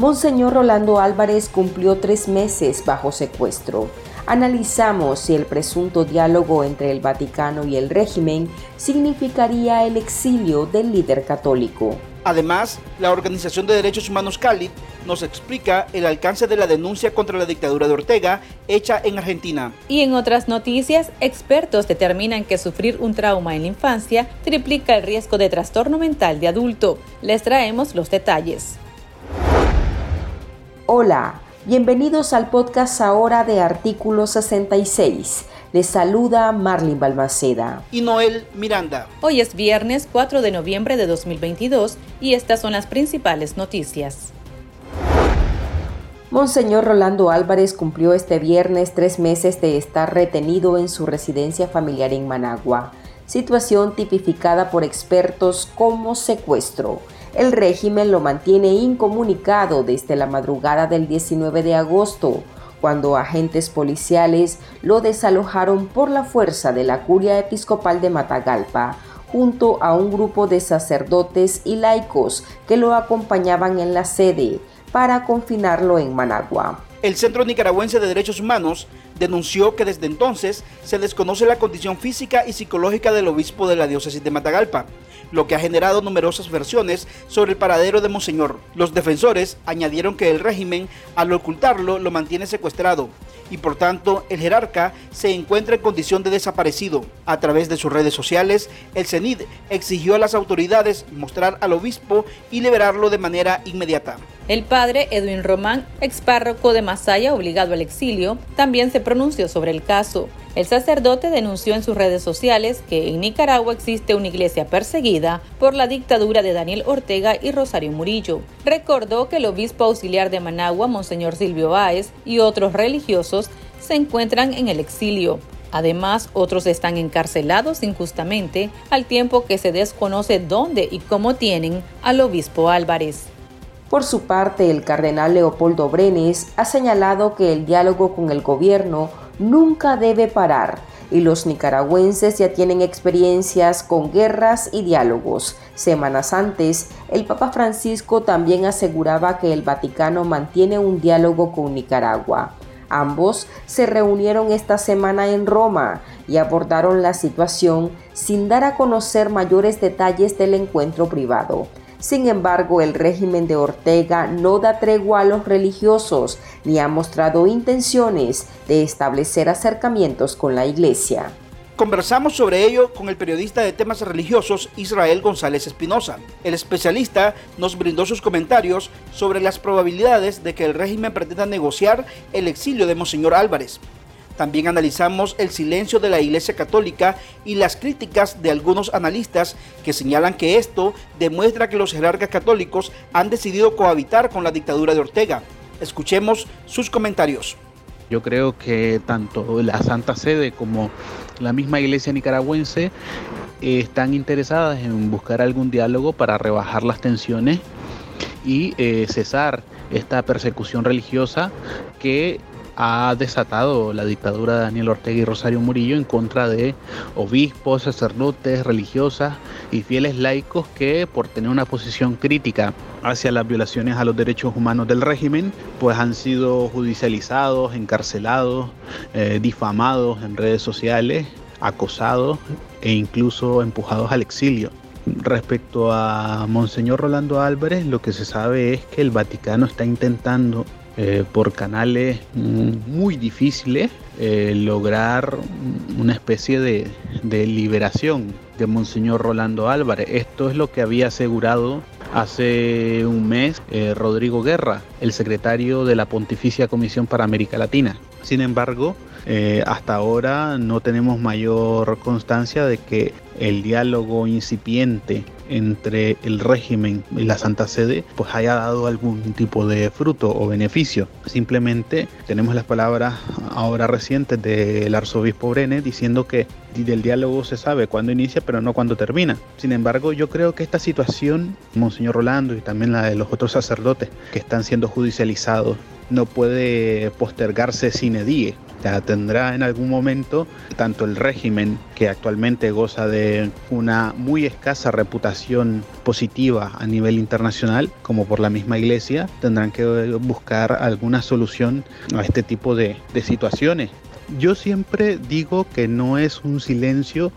Monseñor Rolando Álvarez cumplió tres meses bajo secuestro. Analizamos si el presunto diálogo entre el Vaticano y el régimen significaría el exilio del líder católico. Además, la Organización de Derechos Humanos Cali nos explica el alcance de la denuncia contra la dictadura de Ortega hecha en Argentina. Y en otras noticias, expertos determinan que sufrir un trauma en la infancia triplica el riesgo de trastorno mental de adulto. Les traemos los detalles. Hola, bienvenidos al podcast ahora de Artículo 66. Les saluda Marlin Balmaceda. Y Noel Miranda. Hoy es viernes 4 de noviembre de 2022 y estas son las principales noticias. Monseñor Rolando Álvarez cumplió este viernes tres meses de estar retenido en su residencia familiar en Managua, situación tipificada por expertos como secuestro. El régimen lo mantiene incomunicado desde la madrugada del 19 de agosto, cuando agentes policiales lo desalojaron por la fuerza de la curia episcopal de Matagalpa, junto a un grupo de sacerdotes y laicos que lo acompañaban en la sede para confinarlo en Managua. El Centro Nicaragüense de Derechos Humanos denunció que desde entonces se desconoce la condición física y psicológica del obispo de la diócesis de Matagalpa lo que ha generado numerosas versiones sobre el paradero de Monseñor. Los defensores añadieron que el régimen, al ocultarlo, lo mantiene secuestrado y por tanto el jerarca se encuentra en condición de desaparecido. A través de sus redes sociales, el CENID exigió a las autoridades mostrar al obispo y liberarlo de manera inmediata. El padre Edwin Román, ex párroco de Masaya obligado al exilio, también se pronunció sobre el caso. El sacerdote denunció en sus redes sociales que en Nicaragua existe una iglesia perseguida por la dictadura de Daniel Ortega y Rosario Murillo. Recordó que el obispo auxiliar de Managua, Monseñor Silvio Báez, y otros religiosos se encuentran en el exilio. Además, otros están encarcelados injustamente, al tiempo que se desconoce dónde y cómo tienen al obispo Álvarez. Por su parte, el cardenal Leopoldo Brenes ha señalado que el diálogo con el gobierno nunca debe parar y los nicaragüenses ya tienen experiencias con guerras y diálogos. Semanas antes, el Papa Francisco también aseguraba que el Vaticano mantiene un diálogo con Nicaragua. Ambos se reunieron esta semana en Roma y abordaron la situación sin dar a conocer mayores detalles del encuentro privado. Sin embargo, el régimen de Ortega no da tregua a los religiosos ni ha mostrado intenciones de establecer acercamientos con la iglesia. Conversamos sobre ello con el periodista de temas religiosos Israel González Espinosa. El especialista nos brindó sus comentarios sobre las probabilidades de que el régimen pretenda negociar el exilio de Monseñor Álvarez. También analizamos el silencio de la Iglesia Católica y las críticas de algunos analistas que señalan que esto demuestra que los jerarcas católicos han decidido cohabitar con la dictadura de Ortega. Escuchemos sus comentarios. Yo creo que tanto la Santa Sede como la misma Iglesia nicaragüense eh, están interesadas en buscar algún diálogo para rebajar las tensiones y eh, cesar esta persecución religiosa que ha desatado la dictadura de Daniel Ortega y Rosario Murillo en contra de obispos, sacerdotes, religiosas y fieles laicos que por tener una posición crítica hacia las violaciones a los derechos humanos del régimen, pues han sido judicializados, encarcelados, eh, difamados en redes sociales, acosados e incluso empujados al exilio. Respecto a Monseñor Rolando Álvarez, lo que se sabe es que el Vaticano está intentando eh, por canales muy difíciles eh, lograr una especie de, liberación de Monseñor Rolando Álvarez. Esto es lo que había asegurado hace un mes eh, Rodrigo Guerra, el secretario de la Pontificia Comisión para América Latina. Sin embargo, hasta ahora no tenemos mayor constancia de que el diálogo incipiente entre el régimen y la Santa Sede pues haya dado algún tipo de fruto o beneficio. Simplemente tenemos las palabras ahora recientes del arzobispo Brenes diciendo que del diálogo se sabe cuándo inicia pero no cuándo termina. Sin embargo, yo creo que esta situación, Monseñor Rolando y también la de los otros sacerdotes que están siendo judicializados, no puede postergarse sin edie Ya tendrá en algún momento tanto el régimen que actualmente goza de una muy escasa reputación positiva a nivel internacional como por la misma iglesia tendrán que buscar alguna solución a este tipo de, de situaciones. Yo siempre digo que no es un silencio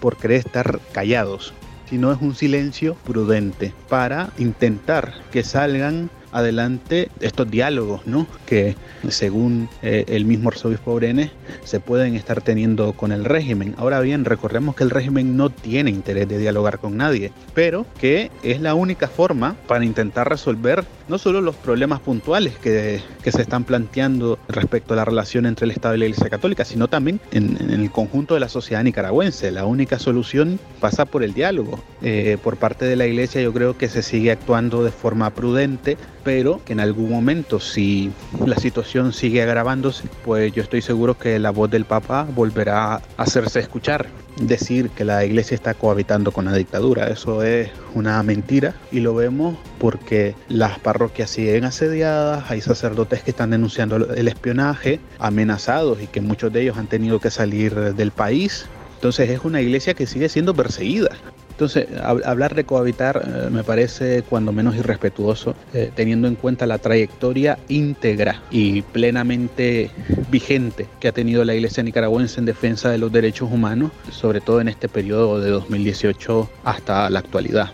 por querer estar callados, sino es un silencio prudente para intentar que salgan adelante estos diálogos, ¿no? Que según eh, el mismo arzobispo Brenes se pueden estar teniendo con el régimen. Ahora bien, recordemos que el régimen no tiene interés de dialogar con nadie, pero que es la única forma para intentar resolver no solo los problemas puntuales que, que se están planteando respecto a la relación entre el Estado y la Iglesia Católica, sino también en, el conjunto de la sociedad nicaragüense. La única solución pasa por el diálogo. Eh, por parte de la Iglesia yo creo que se sigue actuando de forma prudente, pero que en algún momento si la situación sigue agravándose, pues yo estoy seguro que la voz del Papa volverá a hacerse escuchar. Decir que la iglesia está cohabitando con la dictadura, eso es una mentira y lo vemos porque las parroquias siguen asediadas, hay sacerdotes que están denunciando el espionaje, amenazados y que muchos de ellos han tenido que salir del país. Entonces es una iglesia que sigue siendo perseguida. Entonces, hablar de cohabitar eh, me parece cuando menos irrespetuoso, eh, teniendo en cuenta la trayectoria íntegra y plenamente vigente que ha tenido la Iglesia nicaragüense en defensa de los derechos humanos, sobre todo en este periodo de 2018 hasta la actualidad.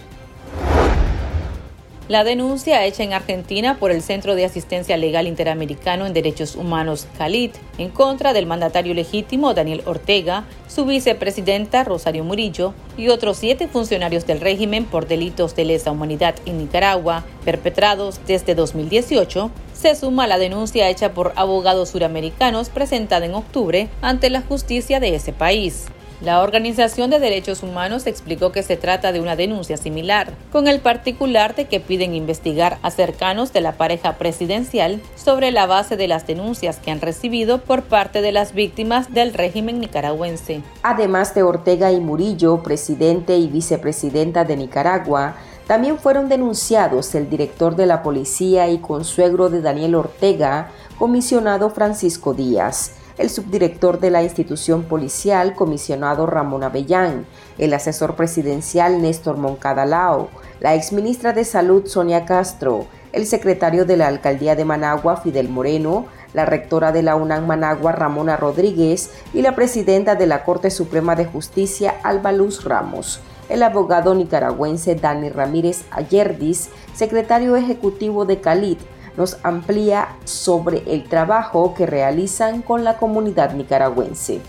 La denuncia hecha en Argentina por el Centro de Asistencia Legal Interamericano en Derechos Humanos CALIT en contra del mandatario legítimo Daniel Ortega, su vicepresidenta Rosario Murillo y otros siete funcionarios del régimen por delitos de lesa humanidad en Nicaragua perpetrados desde 2018 se suma a la denuncia hecha por abogados suramericanos presentada en octubre ante la justicia de ese país. La Organización de Derechos Humanos explicó que se trata de una denuncia similar, con el particular de que piden investigar a cercanos de la pareja presidencial sobre la base de las denuncias que han recibido por parte de las víctimas del régimen nicaragüense. Además de Ortega y Murillo, presidente y vicepresidenta de Nicaragua, también fueron denunciados el director de la policía y consuegro de Daniel Ortega, comisionado Francisco Díaz el subdirector de la institución policial, comisionado Ramón Avellán, el asesor presidencial Néstor Moncadalao, la exministra de Salud Sonia Castro, el secretario de la alcaldía de Managua Fidel Moreno, la rectora de la UNAM Managua Ramona Rodríguez y la presidenta de la Corte Suprema de Justicia Alba Luz Ramos. El abogado nicaragüense Dani Ramírez Ayerdis, secretario ejecutivo de Calit, nos amplía sobre el trabajo que realizan con la comunidad nicaragüense.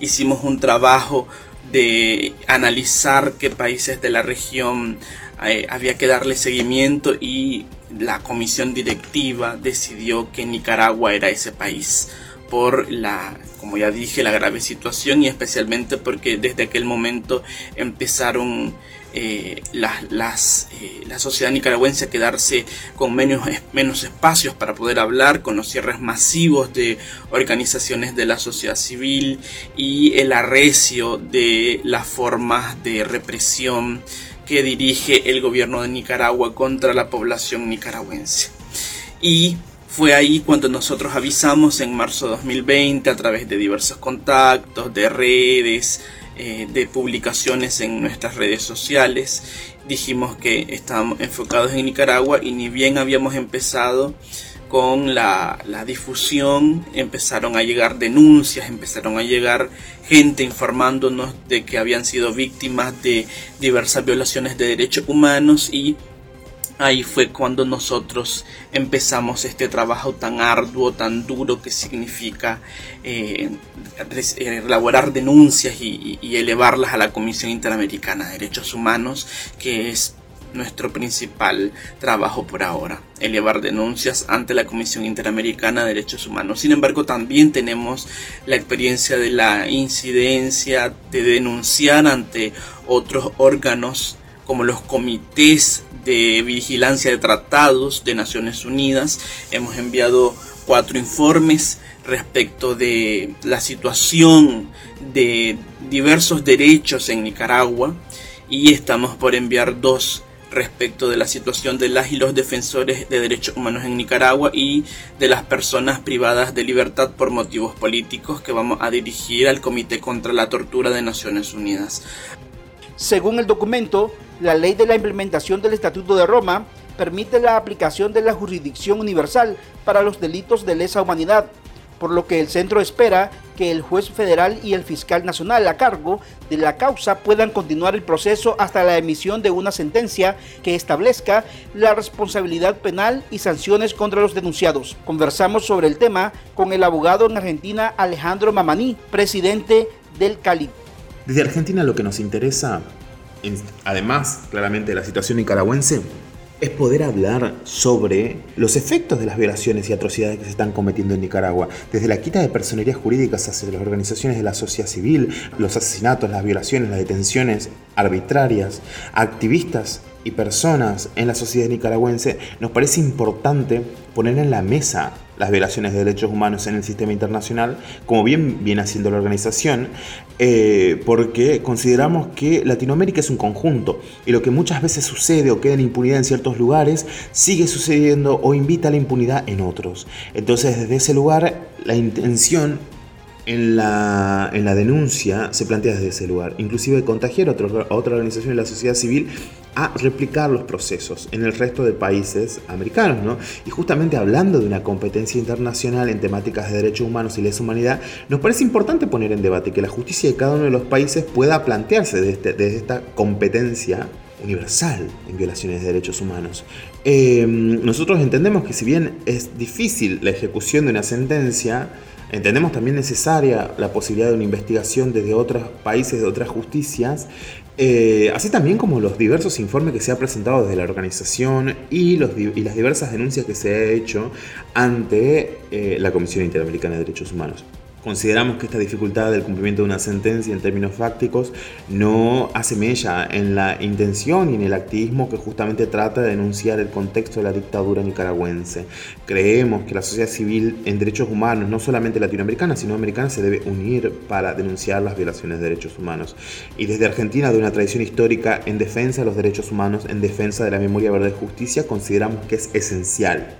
Hicimos un trabajo de analizar qué países de la región eh, había que darle seguimiento y la comisión directiva decidió que Nicaragua era ese país por la, como ya dije, la grave situación y especialmente porque desde aquel momento empezaron eh, eh, la sociedad nicaragüense a quedarse con menos, menos espacios para poder hablar, con los cierres masivos de organizaciones de la sociedad civil y el arrecio de las formas de represión que dirige el gobierno de Nicaragua contra la población nicaragüense. Y fue ahí cuando nosotros avisamos en marzo de 2020 a través de diversos contactos, de redes, eh, de publicaciones en nuestras redes sociales. Dijimos que estábamos enfocados en Nicaragua y ni bien habíamos empezado con la, la, difusión, empezaron a llegar denuncias, empezaron a llegar gente informándonos de que habían sido víctimas de diversas violaciones de derechos humanos y Ahí fue cuando nosotros empezamos este trabajo tan arduo, tan duro que significa eh, elaborar denuncias y, elevarlas a la Comisión Interamericana de Derechos Humanos, que es nuestro principal trabajo por ahora, elevar denuncias ante la Comisión Interamericana de Derechos Humanos. Sin embargo, también tenemos la experiencia de la incidencia de denunciar ante otros órganos como los comités de vigilancia de tratados de Naciones Unidas. Hemos enviado cuatro informes respecto de la situación de diversos derechos en Nicaragua y estamos por enviar dos respecto de la situación de las y los defensores de derechos humanos en Nicaragua y de las personas privadas de libertad por motivos políticos que vamos a dirigir al Comité contra la Tortura de Naciones Unidas. Según el documento, la ley de la implementación del Estatuto de Roma permite la aplicación de la jurisdicción universal para los delitos de lesa humanidad, por lo que el centro espera que el juez federal y el fiscal nacional a cargo de la causa puedan continuar el proceso hasta la emisión de una sentencia que establezca la responsabilidad penal y sanciones contra los denunciados. Conversamos sobre el tema con el abogado en Argentina Alejandro Mamaní, presidente del Cali. Desde Argentina lo que nos interesa, además claramente de la situación nicaragüense, es poder hablar sobre los efectos de las violaciones y atrocidades que se están cometiendo en Nicaragua, desde la quita de personerías jurídicas hacia las organizaciones de la sociedad civil, los asesinatos, las violaciones, las detenciones arbitrarias, activistas y personas en la sociedad nicaragüense, nos parece importante poner en la mesa las violaciones de derechos humanos en el sistema internacional, como bien viene haciendo la organización, eh, porque consideramos que Latinoamérica es un conjunto y lo que muchas veces sucede o queda en impunidad en ciertos lugares sigue sucediendo o invita a la impunidad en otros. Entonces desde ese lugar la intención en la, en la denuncia se plantea desde ese lugar, inclusive contagiar a, a otra organización de la sociedad civil a replicar los procesos en el resto de países americanos. ¿no? Y justamente hablando de una competencia internacional en temáticas de derechos humanos y lesa humanidad, nos parece importante poner en debate que la justicia de cada uno de los países pueda plantearse desde, este, esta competencia universal en violaciones de derechos humanos. Eh, nosotros entendemos que si bien es difícil la ejecución de una sentencia, Entendemos también necesaria la posibilidad de una investigación desde otros países, de otras justicias, eh, así también como los diversos informes que se ha presentado desde la organización y, las diversas denuncias que se ha hecho ante eh, la Comisión Interamericana de Derechos Humanos. Consideramos que esta dificultad del cumplimiento de una sentencia en términos fácticos no hace mella en la intención y en el activismo que justamente trata de denunciar el contexto de la dictadura nicaragüense. Creemos que la sociedad civil en derechos humanos, no solamente latinoamericana, sino americana, se debe unir para denunciar las violaciones de derechos humanos. Y desde Argentina, de una tradición histórica en defensa de los derechos humanos, en defensa de la memoria, verdad y justicia, consideramos que es esencial.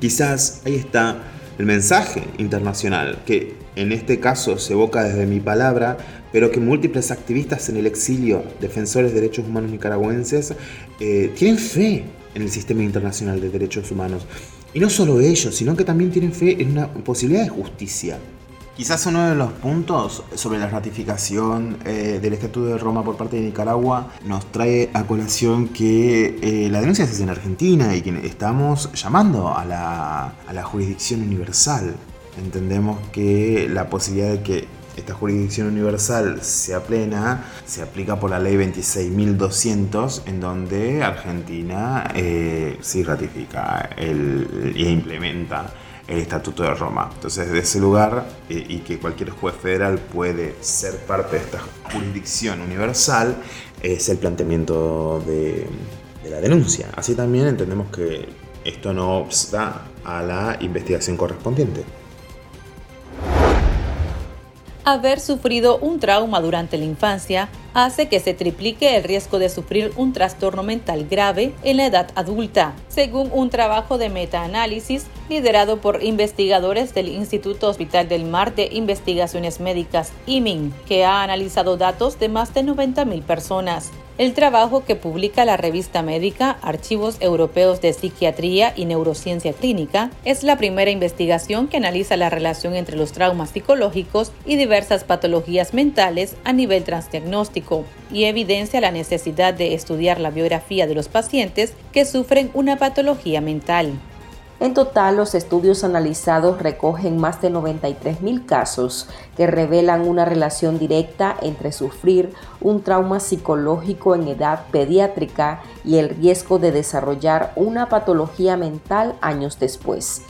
Quizás ahí está el mensaje internacional, que en este caso se evoca desde mi palabra, pero que múltiples activistas en el exilio, defensores de derechos humanos nicaragüenses, eh, tienen fe en el sistema internacional de derechos humanos. Y no solo ellos, sino que también tienen fe en una posibilidad de justicia. Quizás uno de los puntos sobre la ratificación eh, del Estatuto de Roma por parte de Nicaragua nos trae a colación que eh, la denuncia se hace en Argentina y que estamos llamando a la, a la jurisdicción universal. Entendemos que la posibilidad de que esta jurisdicción universal sea plena se aplica por la ley 26.200 en donde Argentina eh, sí ratifica el, e implementa el Estatuto de Roma. Entonces, de ese lugar, eh, y que cualquier juez federal puede ser parte de esta jurisdicción universal, es el planteamiento de, de la denuncia. Así también entendemos que esto no obsta a la investigación correspondiente. Haber sufrido un trauma durante la infancia hace que se triplique el riesgo de sufrir un trastorno mental grave en la edad adulta, según un trabajo de metaanálisis liderado por investigadores del Instituto Hospital del Mar de Investigaciones Médicas, IMIN, que ha analizado datos de más de 90.000 personas. El trabajo que publica la revista médica Archivos Europeos de Psiquiatría y Neurociencia Clínica es la primera investigación que analiza la relación entre los traumas psicológicos y diversas patologías mentales a nivel transdiagnóstico y evidencia la necesidad de estudiar la biografía de los pacientes que sufren una patología mental. En total, los estudios analizados recogen más de 93.000 casos que revelan una relación directa entre sufrir un trauma psicológico en edad pediátrica y el riesgo de desarrollar una patología mental años después.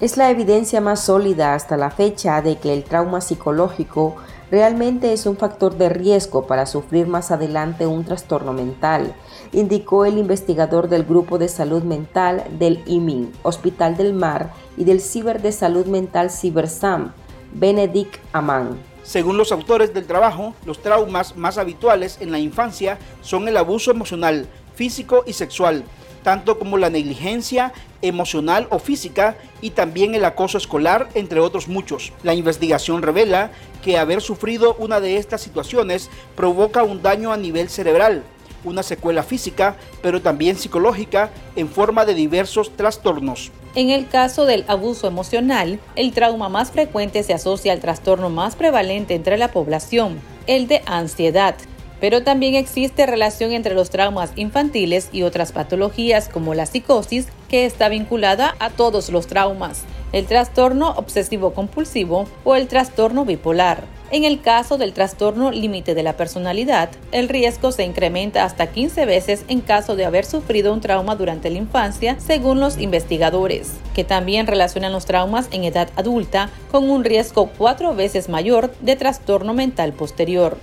Es la evidencia más sólida hasta la fecha de que el trauma psicológico realmente es un factor de riesgo para sufrir más adelante un trastorno mental, indicó el investigador del Grupo de Salud Mental del IMIN, Hospital del Mar y del Ciber de Salud Mental CiberSam, Benedict Amán. Según los autores del trabajo, los traumas más habituales en la infancia son el abuso emocional, físico y sexual, tanto como la negligencia emocional o física y también el acoso escolar, entre otros muchos. La investigación revela que haber sufrido una de estas situaciones provoca un daño a nivel cerebral, una secuela física, pero también psicológica en forma de diversos trastornos. En el caso del abuso emocional, el trauma más frecuente se asocia al trastorno más prevalente entre la población, el de ansiedad. Pero también existe relación entre los traumas infantiles y otras patologías como la psicosis, que está vinculada a todos los traumas, el trastorno obsesivo compulsivo o el trastorno bipolar. En el caso del trastorno límite de la personalidad, el riesgo se incrementa hasta 15 veces en caso de haber sufrido un trauma durante la infancia, según los investigadores, que también relacionan los traumas en edad adulta con un riesgo cuatro veces mayor de trastorno mental posterior.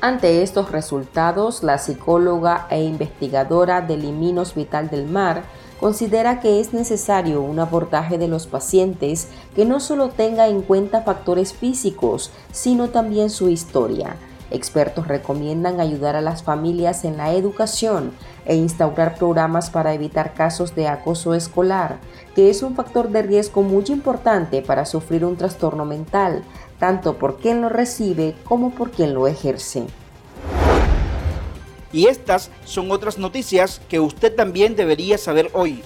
Ante estos resultados, la psicóloga e investigadora del Liminos Vital del Mar considera que es necesario un abordaje de los pacientes que no solo tenga en cuenta factores físicos, sino también su historia. Expertos recomiendan ayudar a las familias en la educación e instaurar programas para evitar casos de acoso escolar, que es un factor de riesgo muy importante para sufrir un trastorno mental, tanto por quien lo recibe como por quien lo ejerce. Y estas son otras noticias que usted también debería saber hoy.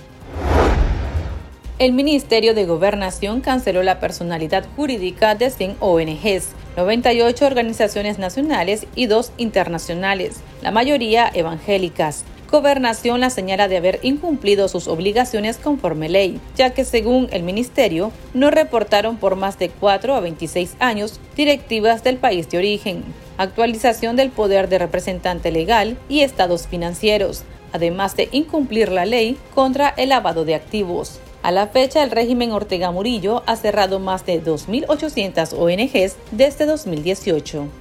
El Ministerio de Gobernación canceló la personalidad jurídica de 100 ONGs, 98 organizaciones nacionales y dos internacionales, la mayoría evangélicas. Gobernación la señala de haber incumplido sus obligaciones conforme ley, ya que según el ministerio no reportaron por más de 4 a 26 años directivas del país de origen, actualización del poder de representante legal y estados financieros, además de incumplir la ley contra el lavado de activos. A la fecha, el régimen Ortega Murillo ha cerrado más de 2.800 ONGs desde 2018.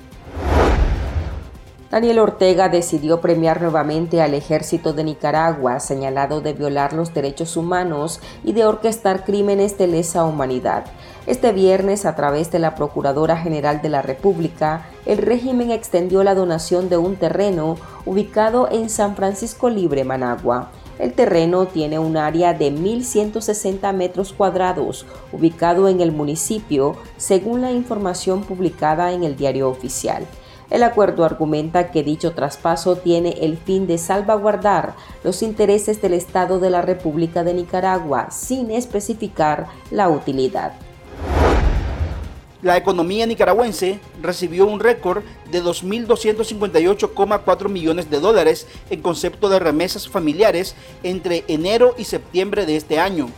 Daniel Ortega decidió premiar nuevamente al ejército de Nicaragua, señalado de violar los derechos humanos y de orquestar crímenes de lesa humanidad. Este viernes, a través de la Procuradora General de la República, el régimen extendió la donación de un terreno ubicado en San Francisco Libre, Managua. El terreno tiene un área de 1.160 metros cuadrados, ubicado en el municipio, según la información publicada en el diario oficial. El acuerdo argumenta que dicho traspaso tiene el fin de salvaguardar los intereses del Estado de la República de Nicaragua sin especificar la utilidad. La economía nicaragüense recibió un récord de 2.258,4 millones de dólares en concepto de remesas familiares entre enero y septiembre de este año,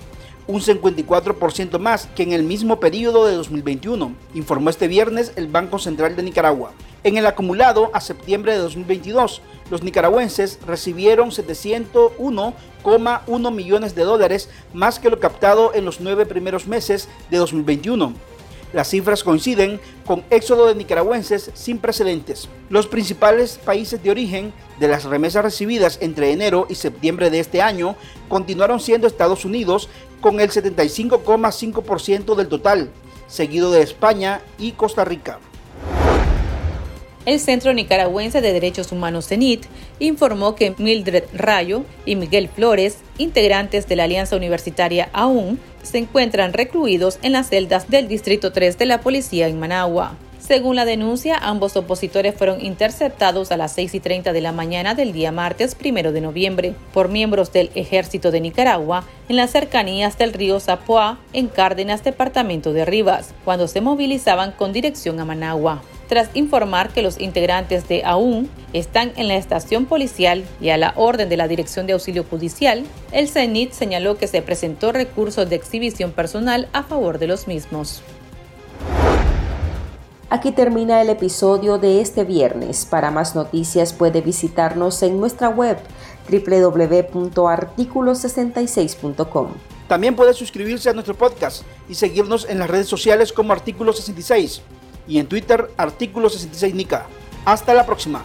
un 54% más que en el mismo periodo de 2021, informó este viernes el Banco Central de Nicaragua. En el acumulado a septiembre de 2022, los nicaragüenses recibieron 701,1 millones de dólares más que lo captado en los nueve primeros meses de 2021. Las cifras coinciden con éxodo de nicaragüenses sin precedentes. Los principales países de origen de las remesas recibidas entre enero y septiembre de este año continuaron siendo Estados Unidos con el 75,5% del total, seguido de España y Costa Rica. El Centro Nicaragüense de Derechos Humanos CENIT informó que Mildred Rayo y Miguel Flores, integrantes de la Alianza Universitaria AUN, se encuentran recluidos en las celdas del Distrito 3 de la Policía en Managua. Según la denuncia, ambos opositores fueron interceptados a las 6 y 30 de la mañana del día martes 1 de noviembre por miembros del Ejército de Nicaragua en las cercanías del río Zapoá, en Cárdenas, departamento de Rivas, cuando se movilizaban con dirección a Managua tras informar que los integrantes de AUN están en la estación policial y a la orden de la Dirección de Auxilio Judicial, el CENIT señaló que se presentó recursos de exhibición personal a favor de los mismos. Aquí termina el episodio de este viernes. Para más noticias puede visitarnos en nuestra web www.articulo66.com. También puede suscribirse a nuestro podcast y seguirnos en las redes sociales como Artículo 66 y en Twitter artículo 66 Nica. Hasta la próxima.